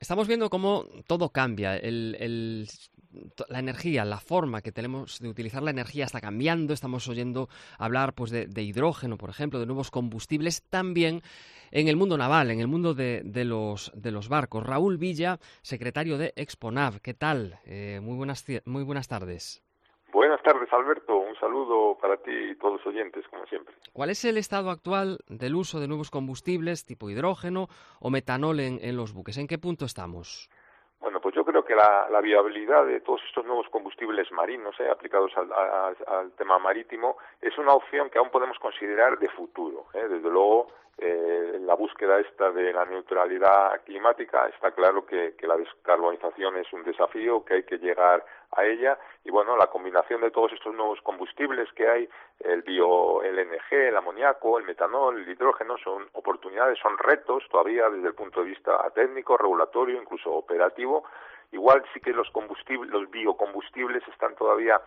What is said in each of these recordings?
Estamos viendo cómo todo cambia. la energía, la forma que tenemos de utilizar la energía está cambiando. Estamos oyendo hablar pues, de, hidrógeno, por ejemplo, de nuevos combustibles. También en el mundo naval, en el mundo de, los, de los barcos. Raúl Villa, secretario de Exponav. ¿Qué tal? Eh, muy, buenas, muy buenas tardes. Tardes, Alberto. Un saludo para ti y todos los oyentes, como siempre. ¿Cuál es el estado actual del uso de nuevos combustibles tipo hidrógeno o metanol en, los buques? ¿En qué punto estamos? Bueno, pues yo creo que la, viabilidad de todos estos nuevos combustibles marinos eh, aplicados al, tema marítimo es una opción que aún podemos considerar de futuro. Eh. Desde luego, eh, búsqueda esta de la neutralidad climática está claro que, la descarbonización es un desafío, que hay que llegar a ella y bueno, la combinación de todos estos nuevos combustibles que hay, el bio LNG, el amoníaco, el metanol, el hidrógeno, son oportunidades, son retos todavía desde el punto de vista técnico, regulatorio, incluso operativo. Igual sí que los combustibles, los biocombustibles están todavía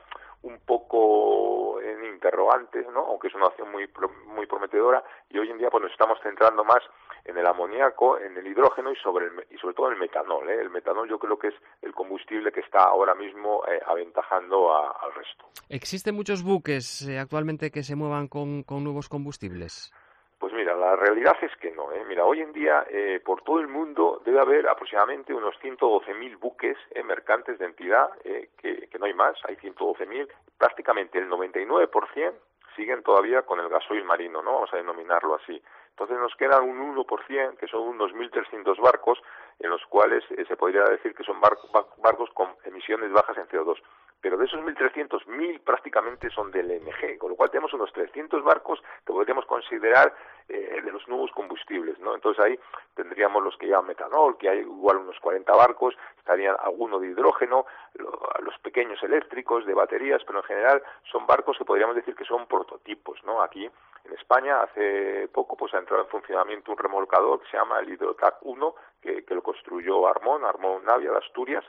un poco en interrogantes, ¿no? aunque es una opción muy, muy prometedora, y hoy en día pues nos estamos centrando más en el amoníaco, en el hidrógeno y sobre, y sobre todo en el metanol. ¿eh? El metanol yo creo que es el combustible que está ahora mismo eh, aventajando al resto. ¿Existen muchos buques eh, actualmente que se muevan con, con nuevos combustibles? Pues mira, la realidad es que no. ¿eh? Mira, hoy en día eh, por todo el mundo debe haber aproximadamente unos 112.000 buques eh, mercantes de entidad, eh, que, que, no hay más, hay 112.000. Prácticamente el 99% siguen todavía con el gasoil marino, ¿no? Vamos a denominarlo así. Entonces nos quedan un 1%, que son unos 1.300 barcos, en los cuales se podría decir que son barcos con emisiones bajas en CO2 pero de esos 1.300, 1.000 prácticamente son del LNG, con lo cual tenemos unos 300 barcos que podríamos considerar eh, de los nuevos combustibles, ¿no? Entonces ahí tendríamos los que llevan metanol, que hay igual unos 40 barcos, estarían alguno de hidrógeno, los pequeños eléctricos, de baterías, pero en general son barcos que podríamos decir que son prototipos, ¿no? Aquí en España hace poco pues ha entrado en funcionamiento un remolcador que se llama el Hidrotac 1, que, que lo construyó Armón, Armón Navia de Asturias,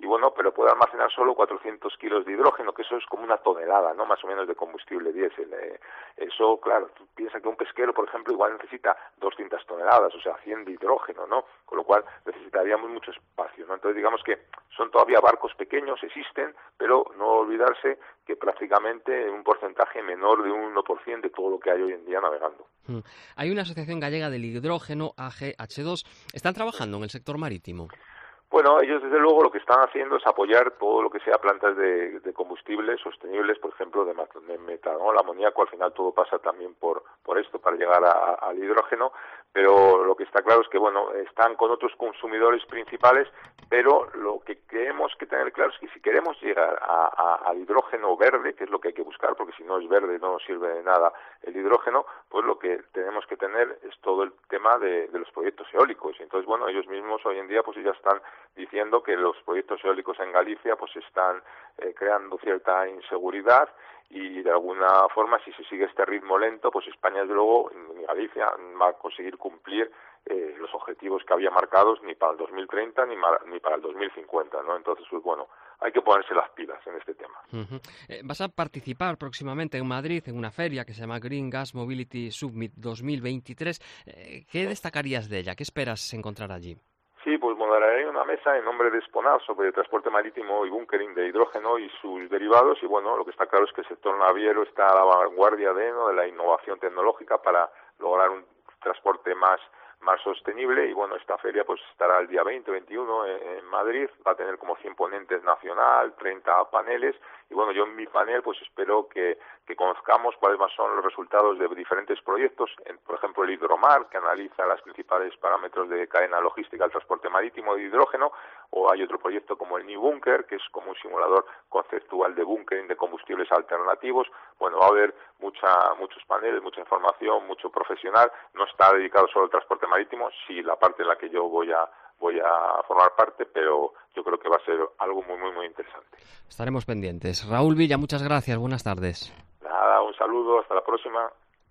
y bueno, pero puede almacenar solo 400 kilos de hidrógeno, que eso es como una tonelada, ¿no? Más o menos de combustible diésel. Eh. Eso, claro, tú piensas que un pesquero, por ejemplo, igual necesita 200 toneladas, o sea, 100 de hidrógeno, ¿no? Con lo cual necesitaríamos mucho espacio, ¿no? Entonces, digamos que son todavía barcos pequeños, existen, pero no olvidarse que prácticamente un porcentaje menor de un 1% de todo lo que hay hoy en día navegando. Hmm. Hay una asociación gallega del hidrógeno, AGH2. ¿Están trabajando en el sector marítimo? Bueno, ellos desde luego lo que están haciendo es apoyar todo lo que sea plantas de, combustibles sostenibles, por ejemplo, de, metanol, amoníaco, al final todo pasa también por, por esto para llegar al hidrógeno, pero lo que está claro es que, bueno, están con otros consumidores principales, pero lo que tenemos que tener claro es que si queremos llegar al hidrógeno verde, que es lo que hay que buscar, porque si no es verde no nos sirve de nada el hidrógeno, pues lo que tenemos que tener es todo el tema de, de los proyectos eólicos. Y entonces, bueno, ellos mismos hoy en día pues ya están diciendo que los proyectos eólicos en Galicia pues están eh, creando cierta inseguridad y de alguna forma si se sigue este ritmo lento pues España desde luego en Galicia va a conseguir cumplir eh, los objetivos que había marcados ni para el 2030 ni, ni para el 2050 no entonces pues bueno hay que ponerse las pilas en este tema. Eh, vas a participar próximamente en Madrid en una feria que se llama Green Gas Mobility Summit 2023 ¿qué destacarías de ella qué esperas encontrar allí Sí, pues moderaré una mesa en nombre de Exponar sobre transporte marítimo y bunkering de hidrógeno y sus derivados y bueno, lo que está claro es que el sector naviero está a la vanguardia de, de la innovación tecnológica para lograr un transporte más más sostenible y bueno, esta feria pues estará el día 20, 21 en, Madrid, va a tener como 100 ponentes nacional, 30 paneles. Y bueno, yo en mi panel pues espero que, que conozcamos cuáles son los resultados de diferentes proyectos, en, por ejemplo el Hidromar, que analiza los principales parámetros de cadena logística del transporte marítimo de hidrógeno, o hay otro proyecto como el New Bunker, que es como un simulador conceptual de bunkering de combustibles alternativos. Bueno, va a haber mucha, muchos paneles, mucha información, mucho profesional, no está dedicado solo al transporte marítimo, sí la parte en la que yo voy a voy a formar parte, pero yo creo que va a ser algo muy, muy, muy interesante. Estaremos pendientes. Raúl Villa, muchas gracias. Buenas tardes. Nada, un saludo. Hasta la próxima.